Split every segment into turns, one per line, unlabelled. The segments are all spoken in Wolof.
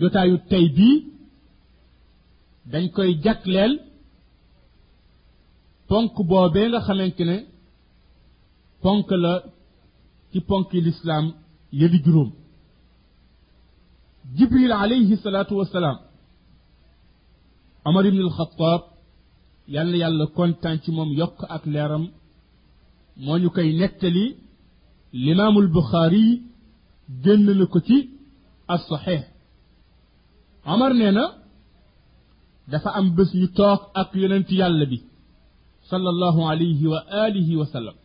jotaayu tey bii dañ koy jagleel ponk boobee nga xamante ne ponk la ci ponki lislaam yëli juróom jibril alayhi salaatu wasalaam omar ibn alxataab yàlla yàlla kontaan ci moom yokk ak leeram moo ñu koy nettali limaamul buxaari génn na ko ci as saxiix omar nee na dafa am bés ñu toog ak yonent yàlla bi sallallahu alayhi wa alihi wa sallam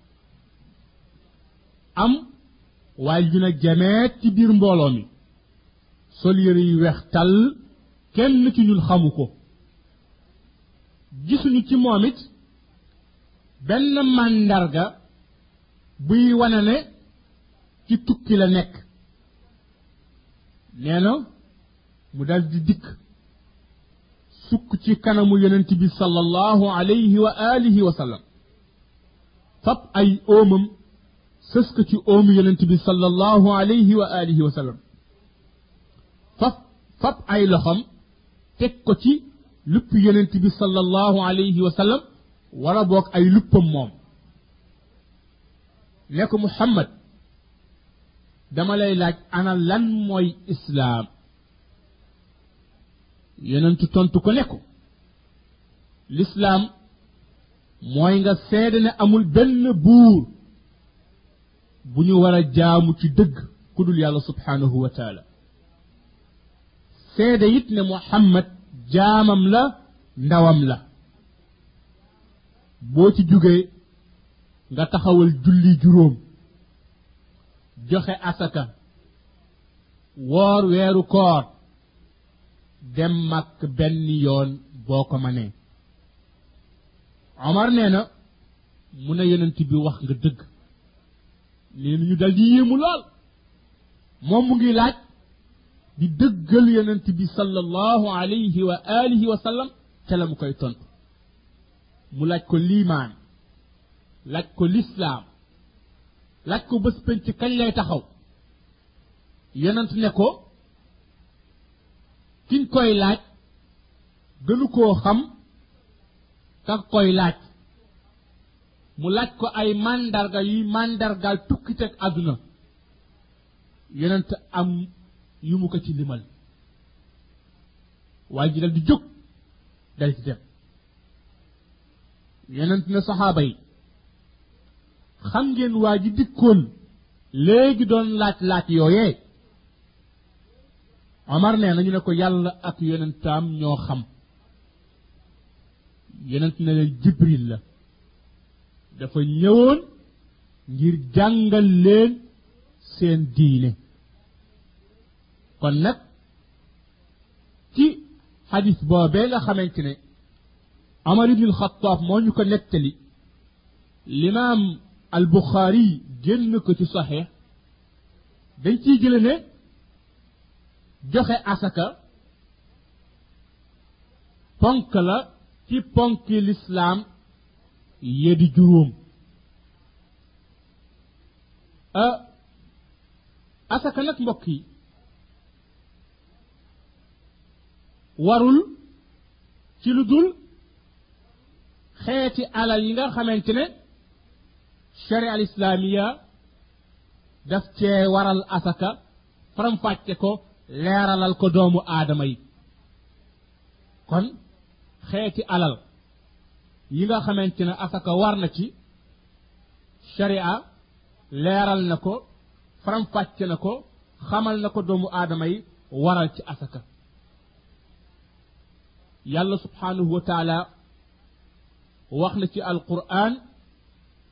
am waaye ju ne jameet ci biir mbooloo mi sol yëre yu weex tàll kenn ci ñun xamu ko gisuñu ci moom it benn màndarga buy wane ne ci tukki la nekk nee na mu dal di dikk sukk ci kanamu yonent bi sallallahu alayhi wa alihi wa sallam fab ay óomam sës ko ci óomu yonent bi sallallahu alayhi wa alihi wa sallam fab fab ay loxam teg ko ci lupp yonent bi sallallahu alayhi wa sallam wala boog ay luppam moom ne ko muhammad dama lay laaj ana lan mooy islaam yonentu tontu ko ne ko lislaam mooy nga seede ne amul benn buur bu ñu war a jaamu ci dëgg ku dul yàlla subhaanahu wa taala seede it ne muhammad jaamam la ndawam la boo ci jógee nga taxawal julli juróom joxe asaka woor weeru koor dem màkk benn yoon boo ko manee omar nee na mu ne yonent bi wax nga dëgg nee ñu dal di yéemu lool moom mu ngi laaj di dëggal yonent bi sallallahu alayhi wa alihi wa sallam ca la mu koy tontu mu laaj ko liimaan laaj ko lislaam laaj ko bés penc kañ lay taxaw yonent ne ko kiñ koy laaj gënu koo xam ka koy laaj mu laaj ko ay màndarga yuy màndargaal tukkiteg àdduna yonent am yu mu ko ci limal waaye ji dal di jóg dal ci dem yonent ne saxaaba yi xam ngeen waa ji dikkoon léegi doon laaj laaj yooyee Omar nee na ñu ne ko yàlla ak yonentaam ñoo xam yonent ne leen Jibril la dafa ñëwoon ngir jàngal leen seen diine kon nag ci xadis boobee nga xamante ne Omar ibn al-Khattab moo ñu ko nettali limaam al-Bukhari génn ko ci saxiix dañ ciy jële ne joxe asaka ponk la ci ponki lislaam ya di juróom ah, asaka nag mbokk yi warul ci lu dul xeeti alal yi nga xamante ne sharia al islaamiya daf cee waral asaka faramfàcce ko leeralal ko doomu aadama yi kon xeeti alal yi nga xamante ne asaka war na ci sharia leeral na ko faramfàcce na ko xamal na ko doomu aadama yi waral ci asaka yàlla subhanahu wa taala wax na ci alquran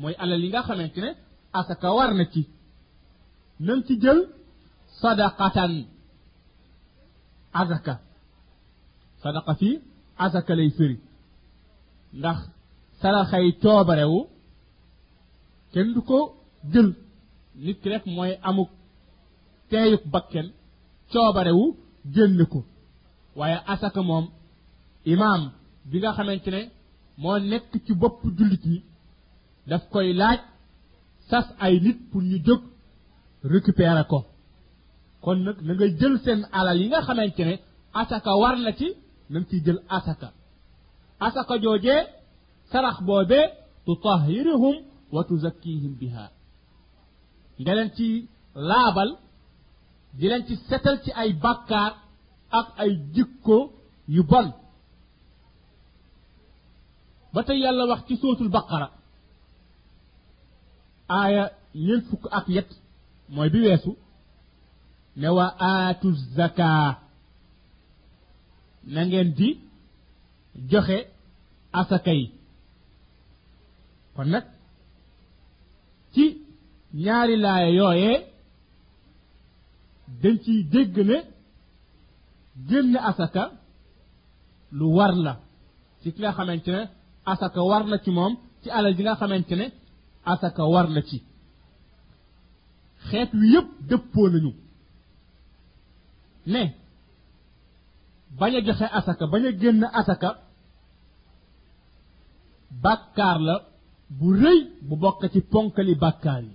mooy alal yi nga xamante ne asaka war na ci nañ ci jël sadaqatan azaka sadaqa fi azaka lay firi ndax saraxay coobarewu kenn du ko jël nit ki rek mooy amuk teeyuk bakken coobarewu génn ko waaye asaka moom imaam bi nga xamante ne moo nekk ci bopp jullit ñi daf koy laaj sas ay nit pour ñu jóg récupérer ko kon nag na nga jël seen alal yi nga xamante ne asaka war na ci na nga ciy jël asaka asaka joojee sarax boobee tutahhiruhum wa tuzakkihim biha nga leen ci laabal di leen ci setal ci ay bàkkaar ak ay jikko yu bon ba tey yàlla wax ci sootul baqara aaya ñeent fukk ak yet mooy bi weesu ne wa aatu zaka na ngeen di joxe asaka yi kon nag ci ñaari laaya yooyee dañ ciy dégg ne génn asaka lu war la ci ki nga xamante ne asaka war na ci moom ci alal ji nga xamante ne asaka war na ci xeet wi yépp dëppoo nañu ne bañ a joxe asaka bañ a génn asaka bàkkaar la bu rëy bu bokk ci ponkali bàkkaar yi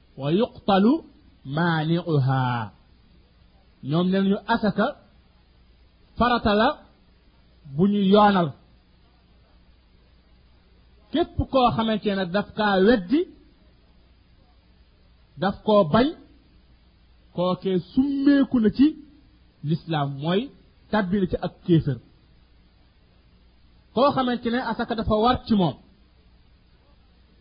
wa yuqtalu maani'uha ñoom nee nañu asaka farata la bu ñu yoonal képp koo xamante ne daf kaa weddi daf koo bañ kookee summeeku na ci lislaam mooy tàbbi na ci ak kéefër koo xamante ne asaka dafa war ci moom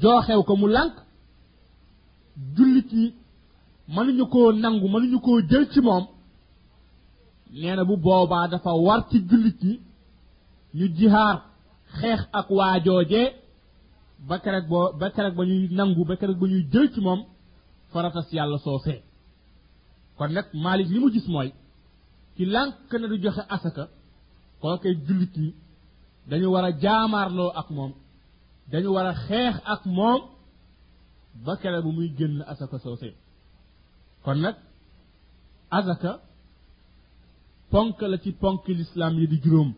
jooxew ko mu lànk jullit yi mënuñu koo nangu mënuñu koo jël ci moom nee na bu boobaa dafa war ci jullit yi ñu jihaar xeex ak waajoojee ba keroog boo ba keroog ba ñuy nangu ba keroog ba ñuy jël ci moom faratas yàlla soosee kon nag Malik li mu gis mooy ci lànk na du joxe asaka kooke jullit ñi dañu war a jaamaarloo ak moom dañu war a xeex ak moom ba kere bu muy génn asaka soosee kon nag asaka ponk la ci ponk lislaam yi di juróom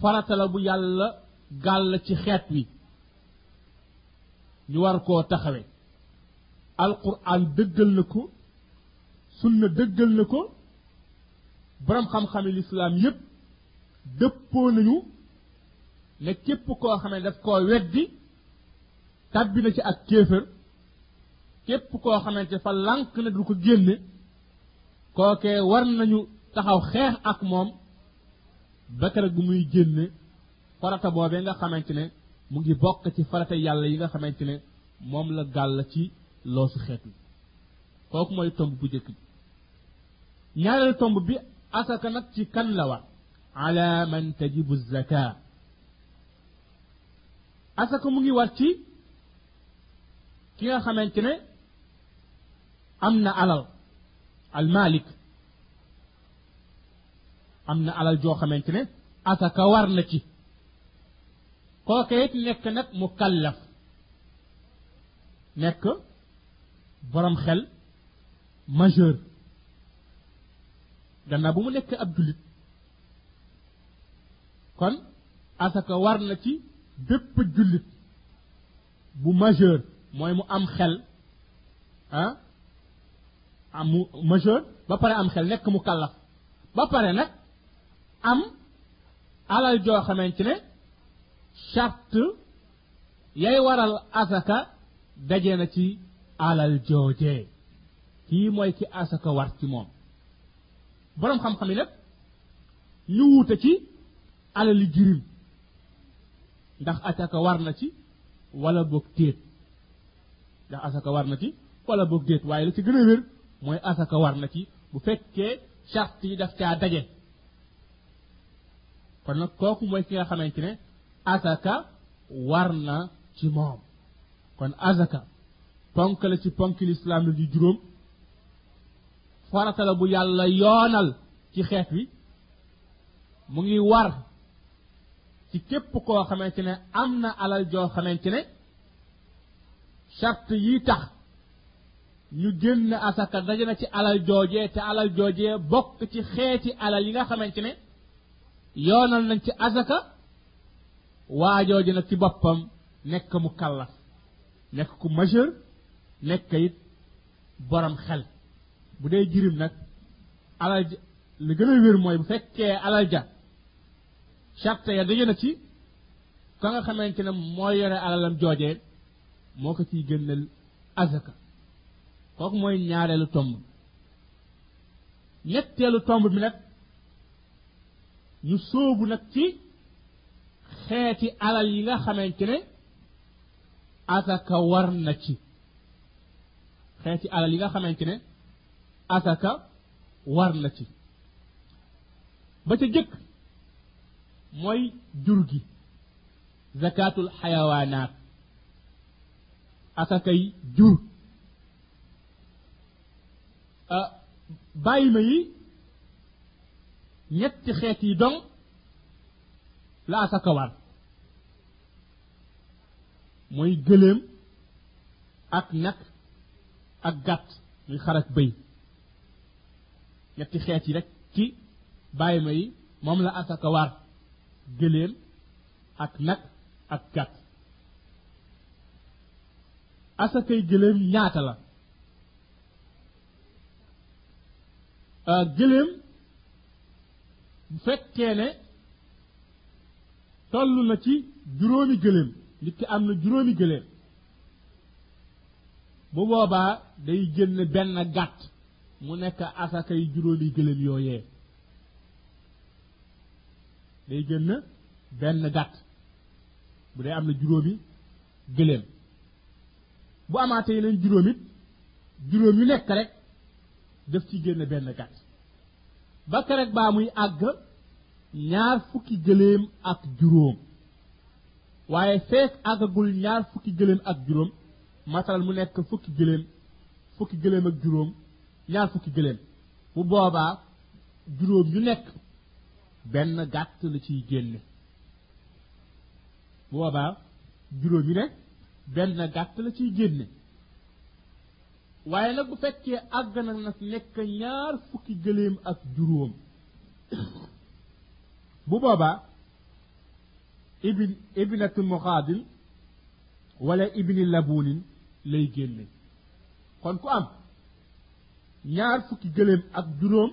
farata la bu yàlla gàll ci xeet wi ñu war koo taxawe alquran dëggal na ko sunna dëggal na ko borom xam-xami lislaam yépp dëppoo nañu ne képp koo xam ne daf koo weddi tàbbi na ci ak kéefër képp koo xamante fa lànk na du ko génne kookee war nañu taxaw xeex ak moom ba keroog bu muy génne farata boobee nga xamante ne mu ngi bokk ci farata yàlla yi nga xamante ne moom la gàll ci loosu xeet wi kooku mooy tomb bu jëkk bi ñaareel tomb bi asaka nag ci kan la war ala man tajibu zaka asaka mu ngi war ci ki nga xamante ne am na alal al malik am na alal joo xamante ne asaka war na ci kooke it nekk nag mu kallaf nekk borom xel majeur gannaaw bu mu nekk ab jullit kon asaka war na ci bépp jullit bu majeur mooy mu am xel ah am mu majeur ba pare am xel nekk mu kallaf ba pare nag am alal joo xamante ne charte yay waral asaka daje na ci alal joojee kii mooy ki asaka war ci moom boroom xam-xam yi nag ñu wuute ci alali jirim ndax asaka war na ci wala boog téet ndax asaka war na ci wala boog déet waaye la ci gën a wér mooy asaka war na ci bu fekkee charte yi daf caa daje kon nag kooku mooy ki nga xamante ne asaka war na ci moom kon asaka ponk la ci ponk lislaam la di juróom farata la bu yàlla yoonal ci xeet wi mu ngi war ci képp koo xamante ne am na alal joo xamante ne charte yi tax ñu génn asaka daje na ci alal joojee te alal joojee bokk ci xeeti alal yi nga xamante ne yoonal nañ ci asaka waajoo ji nag ci boppam nekk mu kallaf nekk ku majeur nekk it borom xel bu dee jirim nag alal ja li gën a wér mooy bu fekkee alal ja charte ya daje na ci ka nga xamante ne moo yore alalam joojee moo ko ciy génneel azaka kooku mooy ñaareelu tomb ñetteelu tomb bi nag ñu sóobu nag ci xeeti alal yi nga xamante ne asaka war na ci xeeti alal yi nga xamante ne asaka war na ci ba ca jëkk mooy jur gi zakatul xayawaanaat asakay jur ah, bàyyi ma yi ñetti xeet yi dong la asaka war mooy gëléem ak nag ak gàtt muy xar ak bëy ñetti xeet yi rek ci bàyyi ma yi moom la asaka war gëléem ak nag ak gàtt asakay gëléem ñaata la ah, gëléem bu fekkee ne toll na ci juróomi gëléem nit ki am na juróomi gëléem bu boobaa day génn benn gàtt mu nekk asakay juróomi gëléem yooyee day génn benn gàtt bu dee am na juróomi gëléem bu amaatee yeneen juróom it juróom yu nekk rek def ci génn benn gàtt ba kerek baa muy àgg ñaar fukki gëléem ak juróom waaye feek àggagul ñaar fukki gëléem ak juróom matal mu nekk fukki gëléem fukki gëléem ak juróom ñaar fukki gëléem bu boobaa juróom yu nekk benn gàtt la ciy génne bu boobaa juróom yi ne benn gàtt la ciy génne waaye nag bu fekkee àgg na nag nekk ñaar fukki gëléem ak juróom bu boobaa ibn ibnatu muxaadin wala ibni labuunin lay génne kon ku am ñaar fukki gëléem ak juróom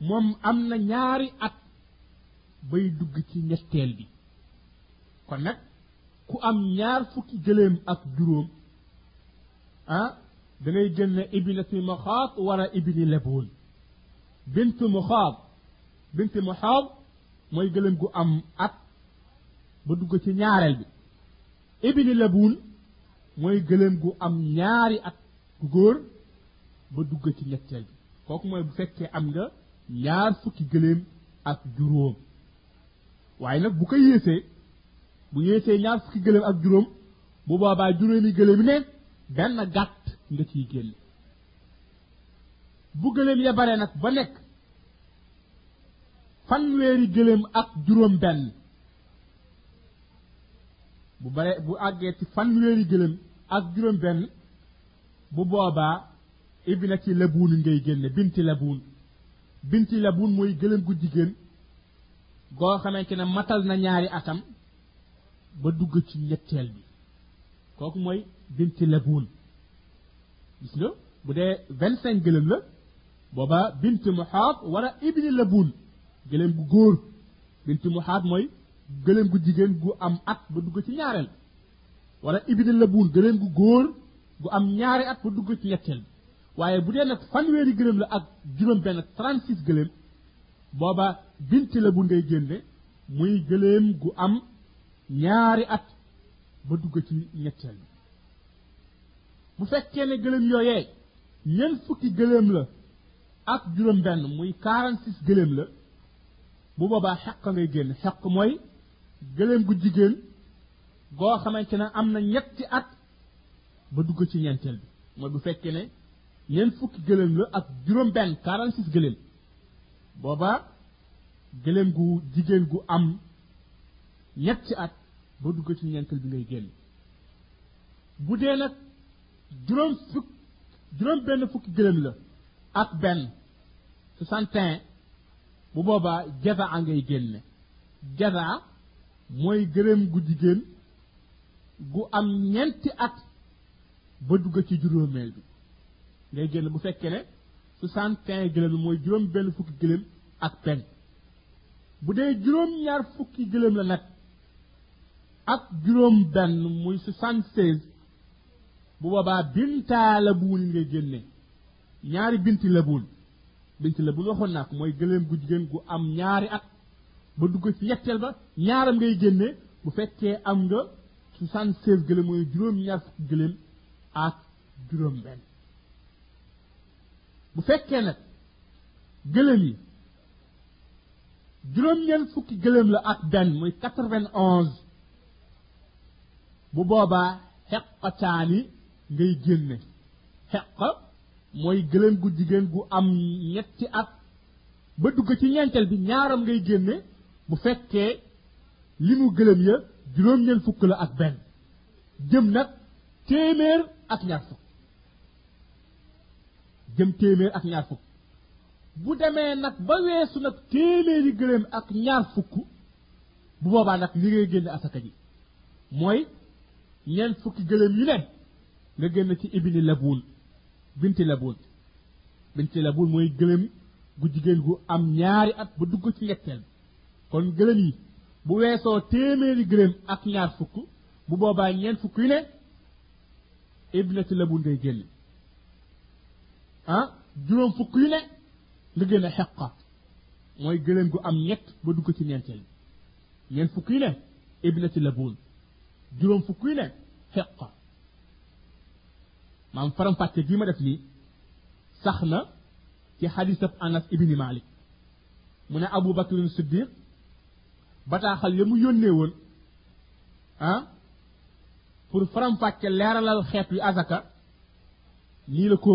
moom am na ñaari at bay dugg ci ñetteel bi kon nag ku am ñaar fukki gëléem ak juróom ah da ngay génne ibnati maxaab wala ibni leboon bint maxaab bint maxaab mooy gëléem gu am at ba dugg ci ñaareel bi ibni leboon mooy gëléem gu am ñaari at ku góor ba dugg ci ñetteel bi kooku mooy bu fekkee am nga ñaar fukki gëléem ak juróom waaye nag bu ko yéesee bu yéesee ñaar fukki gëléem ak juróom bu boobaa juróomi gëléem ne benn gàtt nga ciy génne bu gëléem ya bare nag ba nekk fanweeri gëléem ak juróom benn bu bare bu àggee ci fanweeri gëlëm ak juróom benn bu boobaa ibina ci labuun ngay génne binti labuun binti labuun mooy gëlëm gu jigéen goo xamante ne matal na ñaari atam ba dugg ci ñetteel bi kooku mooy binti labuun gis nga bu dee vingt cinq gëlëm la booba bint muhaab wala ibni labuun gëlëm gu góor bintu muhaat mooy gëléem gu jigéen gu am at ba dugg ci ñaareel wala ibni labuun gëléem gu góor gu am ñaari at ba dugg ci ñetteel waaye bu dee nag fanweeri gëléem la ak juróom benn 36 gëléem booba binti la bu ngay génne muy gëléem gu am ñaari at ba dugg ci ñetteel bi bu fekkee ne gëléem yooyee ñeent fukki gëléem la ak juróom benn muy 46 gëléem la bu boobaa xeq ngay génn xeq mooy gëléem gu jigéen goo xamante ne am na ñetti at ba dugg ci ñeenteel bi mooy bu fekkee ne ñeent fukki gëléem la ak juróom benn 46 gëléem booba gëléem gu jigéen gu am ñetti at ba dugg ci ñeenteel bi ngay génn bu dee nag juróom fukk juróom benn fukki gëléem la ak benn soixante et un bu boobaa jaza a ngay génne jaza mooy gëléem gu jigéen gu am ñeenti at ba dugg ci juróomeel bi ngay génn bu fekkee ne soixante et un gëléem mooy juróom benn fukki gëléem ak benn bu dee juróom ñaar fukki gëléem la nag ak juróom benn muy soixante seize bu boobaa bintaa la buun nga génne ñaari binti la buun binti la buun waxoon naa ko mooy gëléem gu jigéen gu am ñaari at ba dugg ci ñetteel ba ñaaram ngay génne bu fekkee am nga soixante seize gëléem mooy juróom ñaar fukki gëléem ak juróom benn bu fekkee nag gëléem yi juróom ñeent fukki gëléem la ak benn mooy quatre vingt onze bu boobaa xeqataani ngay génne xeq mooy gëléem gu jigéen gu am ñetti at ba dugg ci ñeenteel bi ñaaram ngay génne bu fekkee li mu gëléem ya juróom-ñeent fukk la ak benn jëm nag téeméer ak ñaar fukk jëm téeméer ak ñaar fukk bu demee nag ba weesu nag téeméeri gëléem ak ñaar fukk bu boobaa nag li ngay génne asaka ji mooy ñeent fukki gëléem yu ne nga génn ci ibni labuun binti labuun binti labuun mooy gëléem gu jigéen gu am ñaari at ba dugg ci ñetteel kon gëléem yi bu weesoo téeméeri gëléem ak ñaar fukk bu boobaa ñeent fukk yu ne ibnati labuun ngay génn ah juróom fukk yu ne nga génn xeqa mooy gëléem gu am ñett ba dugg ci ñeenteel ñeent fukk yi ne ibnati labuun juróom fukk yi ne xeqa maam faram fàcce gi ma def nii sax na ci xadisab anas ibni malik mu ne abu bakrin siddiq bataaxal ya mu yónnee woon ah pour faram fàcce leeralal xeet wi azaka nii la ko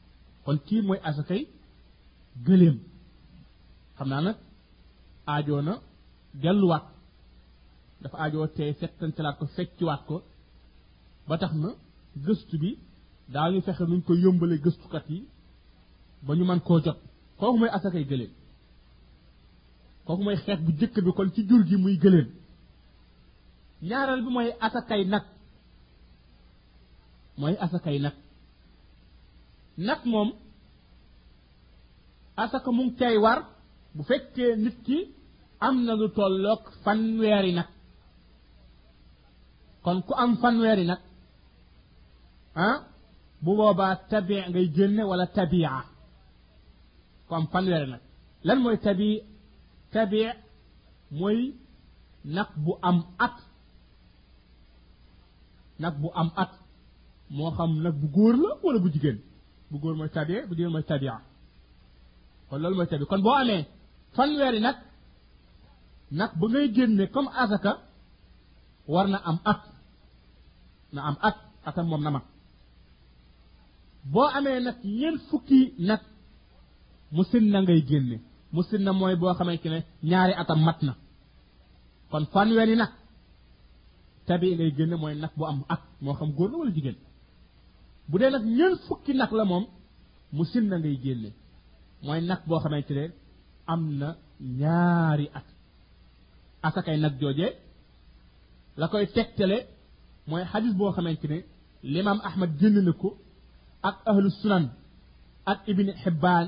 kon kii mooy asakay gëléem xam naa nag aajoo na delluwaat dafa aajoo tey settantalaat ko fecciwaat ko ba tax na gëstu bi daañu fexe nuñ ko yómbale gëstukat yi ba ñu mën koo jot kooku mooy asakay gëléem kooku mooy xeet bu jëkk bi kon ci jur gi muy gëléem ñaareel bi mooy asakay nag mooy asakay nag nag moom asaka mu ngi cay war bu fekkee nit ki am na lu tolloog fanweeri nag kon ku am fanweeri nag ah bu boobaa tabi ngay génne wala tabia ku am fanweeri nag lan mooy tabi tabi mooy nag bu am at nag bu am at moo xam nag bu góor la wala bu jigéen bu góor mooy tabia bu jigéen mooy tabia kon loolu mooy tabia kon boo amee fanweeri nag nag ba ngay génne comme asaka war na am at na am at atam moom na mag boo amee nag ñeent fukki nag mu sin na ngay génne mu sin na mooy boo xamante ne ñaari atam mat na kon fanweeri nag tabi lay génne mooy nag bu am at moo xam góor la wala jigéen bu dee nag ñeent fukki nag la moom mu sin na ngay génne mooy nag boo xamante ne am na ñaari at asakay nag jooje la koy tegtale mooy xadis boo xamante ne limaam ahmad génn na ko ak ahlu sunan ak ibni xibbaan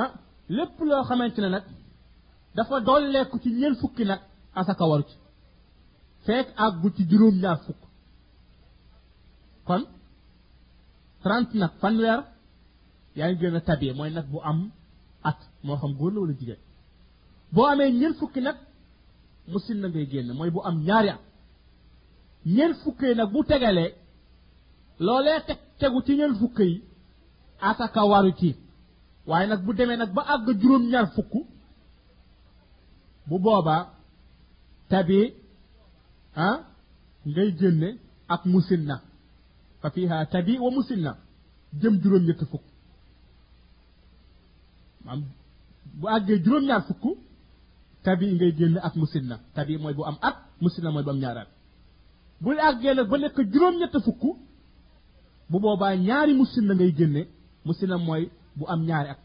ah lépp loo xamante ne nag dafa dolleeku ci ñeent fukki nag asaka waru ci fekk àggu ci juróom ñaar fukk kon trente nag fanweer yaa ngi gën a tabee mooy nag bu am at moo xam góor la wala jigéen boo amee ñeent fukki nag musin na ngay génn mooy bu am ñaari at ñeent fukki nag bu tegalee loolee teg tegu ci ñeent fukki yi asaka waru ci waaye nag bu demee nag ba àgg juróom-ñaar fukk bu boobaa tabi ah ngay génne ak musinna fa fiha tabi wa musinna jëm juróom-ñetti fukk maam bu àggee juróom-ñaar fukk tabi ngay génne ak musinna tabi mooy bu am at musinna mooy bu am ñaar at buy àggee nag ba nekk juróom-ñett fukk bu boobaa ñaari musin la ngay génne musina mooy bu am ñaari at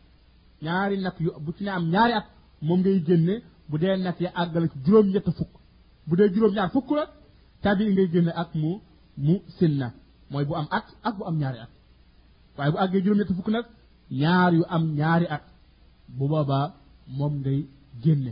ñaari nag yu bu ci ne am ñaari at moom ngay génne bu dee nag ya àggale ci juróom-ñett fukk bu dee juróom-ñaar fukk la tabi ngay génne ak mu mu sinna mooy bu am at ak bu am ñaari at waaye bu àggee juróom-ñett fukk nag ñaar yu am ñaari at bu boobaa moom ngay génne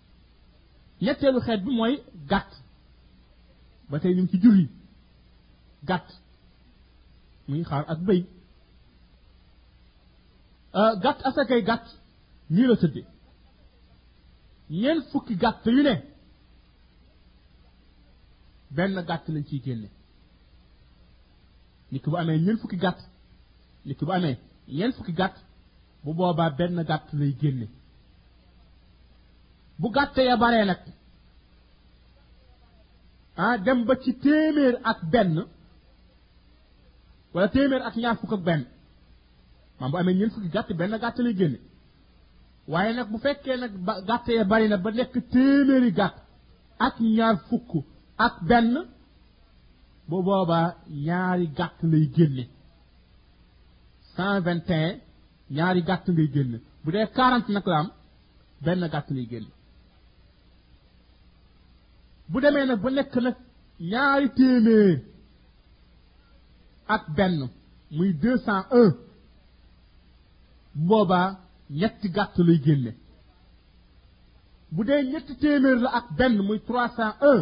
ñetteelu xeet bi mooy gàtt ba tey ñu ngi ci jur yi gàtt muy xaar ak bëy euh, gàtt asakay gàtt nii la tëddee ñeent fukki gàtt yu ne benn gàtt lañ ciy génne nit ki bu amee ñeent fukki gàtt nit ki bu amee ñeent fukki gàtt bu boobaa benn gàtt lay génne bu gàtt ya baree nag ah dem ba ci téeméer ak benn wala téeméer ak ñaar fukk ak benn maam bu amee ñeent fukki gàtt benn gàtt lay génne waaye nag bu fekkee nag ba gàtt ya bari na ba nekk téeméeri gàtt ak ñaar fukk ak benn bu boobaa ñaari gàtt lay génne cent vingt et ñaari gàtt ngay génn bu dee quarante nag la am benn gàtt ngay génn bu demee nag ba nekk nag ñaari téeméer ak benn muy deux cent un boobaa ñetti gàtt lay génne bu dee ñetti téeméer la ak benn muy trois cent un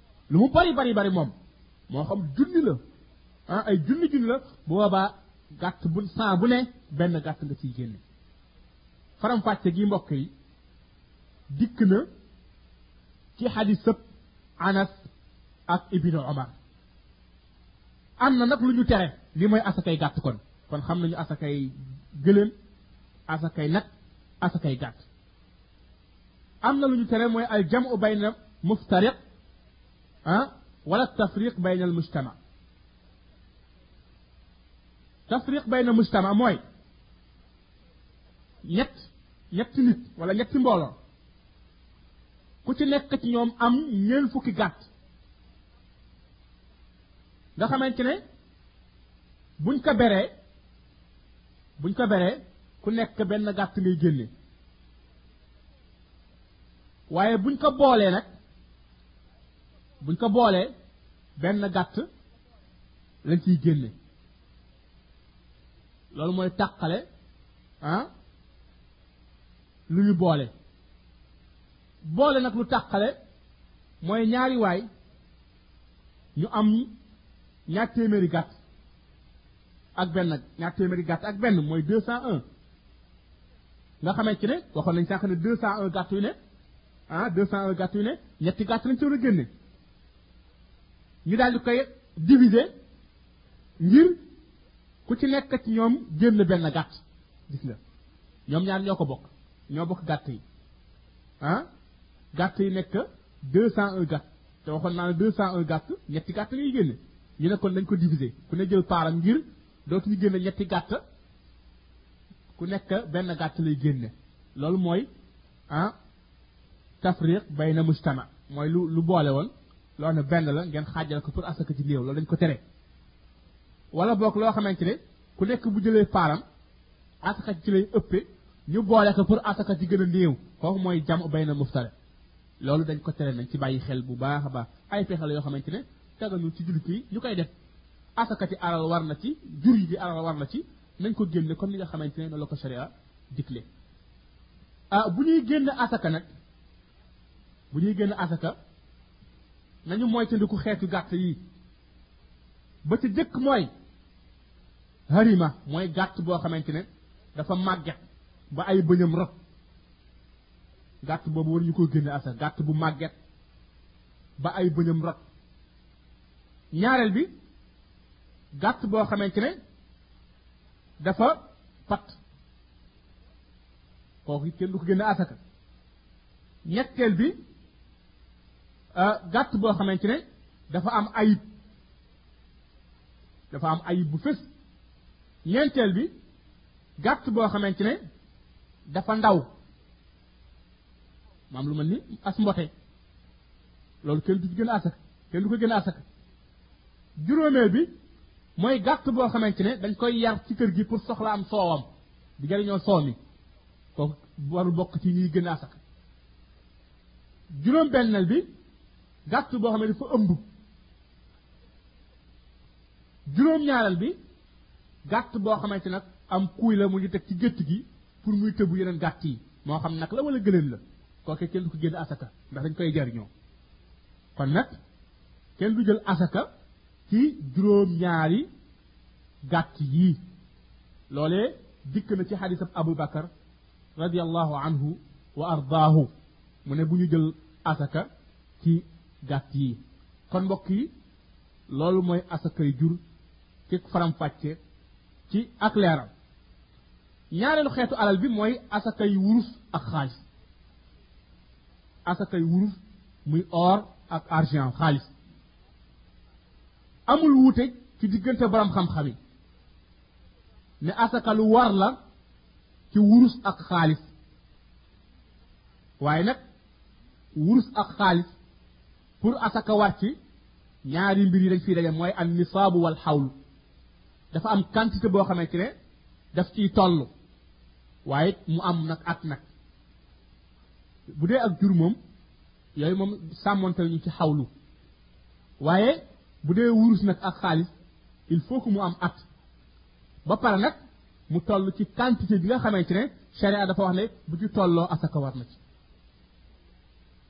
lu mu bari bari bari moom moo xam junni la ah ay junni junni la bu boobaa gàtt bu saa bu ne benn gàtt nga ciy génne faram fàcce gi mbokk yi dikk na ci xadisab anas ak ibnu omar am na nag lu ñu tere li mooy asakay gàtt kon kon xam nañu asakay gëléem asakay nag asakay gàtt am na lu ñu tere mooy al jamu bayna muftariq ah wala tafriq bayna al mujtama tafriq bayna mujtama mooy ñett ñetti nit wala ñetti mbooloo ku ci nekk ci ñoom am ñeen fukki gàtt nga xamante ne buñ ko beree buñ ko beree ku nekk benn gàtt ngay génne waaye buñ ko boolee nag buñ ko boolee benn gàtt lañ ciy génne loolu mooy tàqale ah lu ñu boole boole nag lu tàqale mooy ñaari waay ñu am ñaar téeméeri gàtt ak benn ñaar téeméeri gàtt ak benn mooy deux cent un nga xamee ci ne waxoon nañ sànq ne deux cent un gàtt yu ne ah deux cent un gàtt yu ne ñetti gàtt lañ ci war a génne ñu daal di koy diviser ngir ku ci nekk ci ñoom génn benn gàtt gis nga ñoom ñaar ñoo ko bokk ñoo bokk gàtt yi ah gàtt yi nekk deux cent un gàtt te waxoon naa ne deux cent un gàtt ñetti gàtt ngay génne ñu ne kon dañ ko diviser ku ne jël paaram ngir dootuñu génne ñetti gàtt ku nekk benn gàtt lay génne loolu mooy ah tafriq bay na mujtama mooy lu lu boole woon loo xam ne benn la ngeen xaajal ko pour asaka ci néew loolu dañ ko tere wala boog loo xamante ne ku nekk bu jëlee paaram asaka ci lay ëppe ñu boole ko pour asaka ci gën a néew kooku mooy jam bay na muftare loolu dañ ko tere nañ ci bàyyi xel bu baax a baax ay pexe la yoo xamante ne tegal ñu ci jullit yi ñu koy def asaka ci alal war na ci jur yi di alal war na ci nañ ko génne comme ni nga xamante ne la ko sharia digle ah bu ñuy génn asaka nag bu ñuy génn asaka nañu moytandiku xeetu gàtt yi ba ci jëkk mooy harima mooy gàtt boo xamante ne dafa màgget ba ay bëñam rot gàtt boobu war ñu ko génne asaka gàtt bu màgget ba ay bëñam rot ñaareel bi gàtt boo xamante ne dafa pat kooku it kenn du ko génne asaka ñetteel bi euh, gàtt boo xamante ne dafa am ayib dafa am ayib bu fës ñeenteel bi gàtt boo xamante ne dafa ndaw maam lu mel ni as mbote loolu kenn du gën a asaka kenn du ko gën a asaka juróomeel bi mooy gàtt boo xamante ne dañ koy yar ci kër gi pour soxla am soowam di jariñoo soow mi kooku warul bokk ci ñuy gën a asaka juróom benneel bi gàtt boo xam ne dafa ëmb juróom ñaareel bi gàtt boo xamante nag am kuuy la mu ngi teg ci gétt gi pour muy tëbu yeneen gàtt yi moo xam nag la wala gëléem la kooke kenn du ko génn asaka ndax dañ koy jariñoo kon nag kenn du jël asaka ci juróom ñaari gàtt yi loole dikk na ci xadisab abu bakar radiallahu anhu wa ardaahu mu ne bu ñu jël asaka ci gàtt yi kon mbokk yi loolu mooy asakay jur ci faram-fàcce ci ak leeral ñaareelu xeetu alal bi mooy asakay wurus ak xaalis asakay wurus muy or ak argent xaalis amul wuute ci diggante borom xam-xam yi ne asaka lu war la ci wurus ak xaalis waaye nag wurus ak xaalis pour asaka war ci ñaari mbir yi dañ fii daje mooy an nisaabu wal xawlu dafa am quantité boo xamante ne daf ciy toll waaye mu am nag at nag bu dee ak jur moom yooyu moom sàmmonte ñu ci xawlu waaye bu dee wurus nag ak xaalis il faut que mu am at ba pare nag mu toll ci quantité bi nga xamante ne sharia dafa wax ne bu ci tolloo asaka war na ci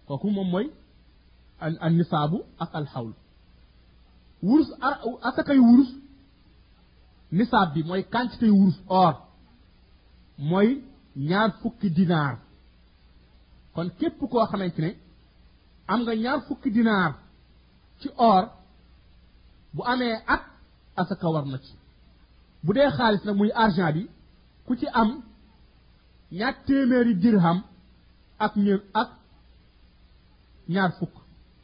kooku moom mooy an nisaabu ak alxawlu wurus asakay wurus nisaab bi mooy quantité yu wurus or mooy ñaar fukki dinaar kon képp koo xamante ne am nga ñaar fukki dinaar ci or bu amee at asaka war na ci bu dee xaalis nag muy argent bi ku ci am ñaar téeméeri dirham ak ñeent ak ñaar fukk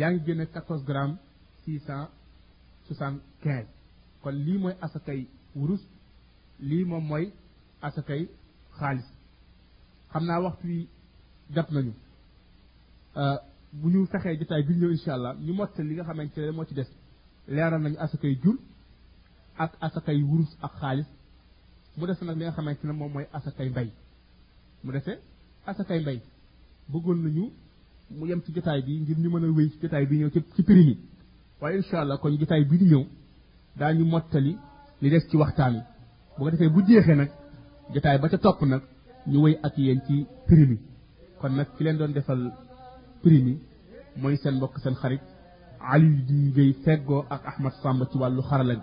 yaa ngi génne 14 grammes 675 kon lii mooy asakay wurus lii moom mooy asakay xaalis xam naa waxtu yi jot nañu euh, bu ñu fexee jotaay bi ñëw incha allah ñu mott li nga xamante ne moo ci des leeral nañu asakay jur ak asakay wurus ak xaalis mu des nag li nga xamante ne moom mooy asakay mbay mu defee asakay mbay bëggoon nañu mu yem ci jotaay bi ngir ñu mën a wéy ci jotaay bi ñëw ci ci prix yi waaye incha allah kon jotaay bi di ñëw daañu mottali li des ci waxtaan yi bu ko defee bu jeexee nag jotaay ba ca topp nag ñu wéy ak yéen ci prix yi kon nag ki leen doon defal prix yi mooy seen mbokk seen xarit Aliou Guèye feggoo ak Ahmad Samba ci wàllu xarala gi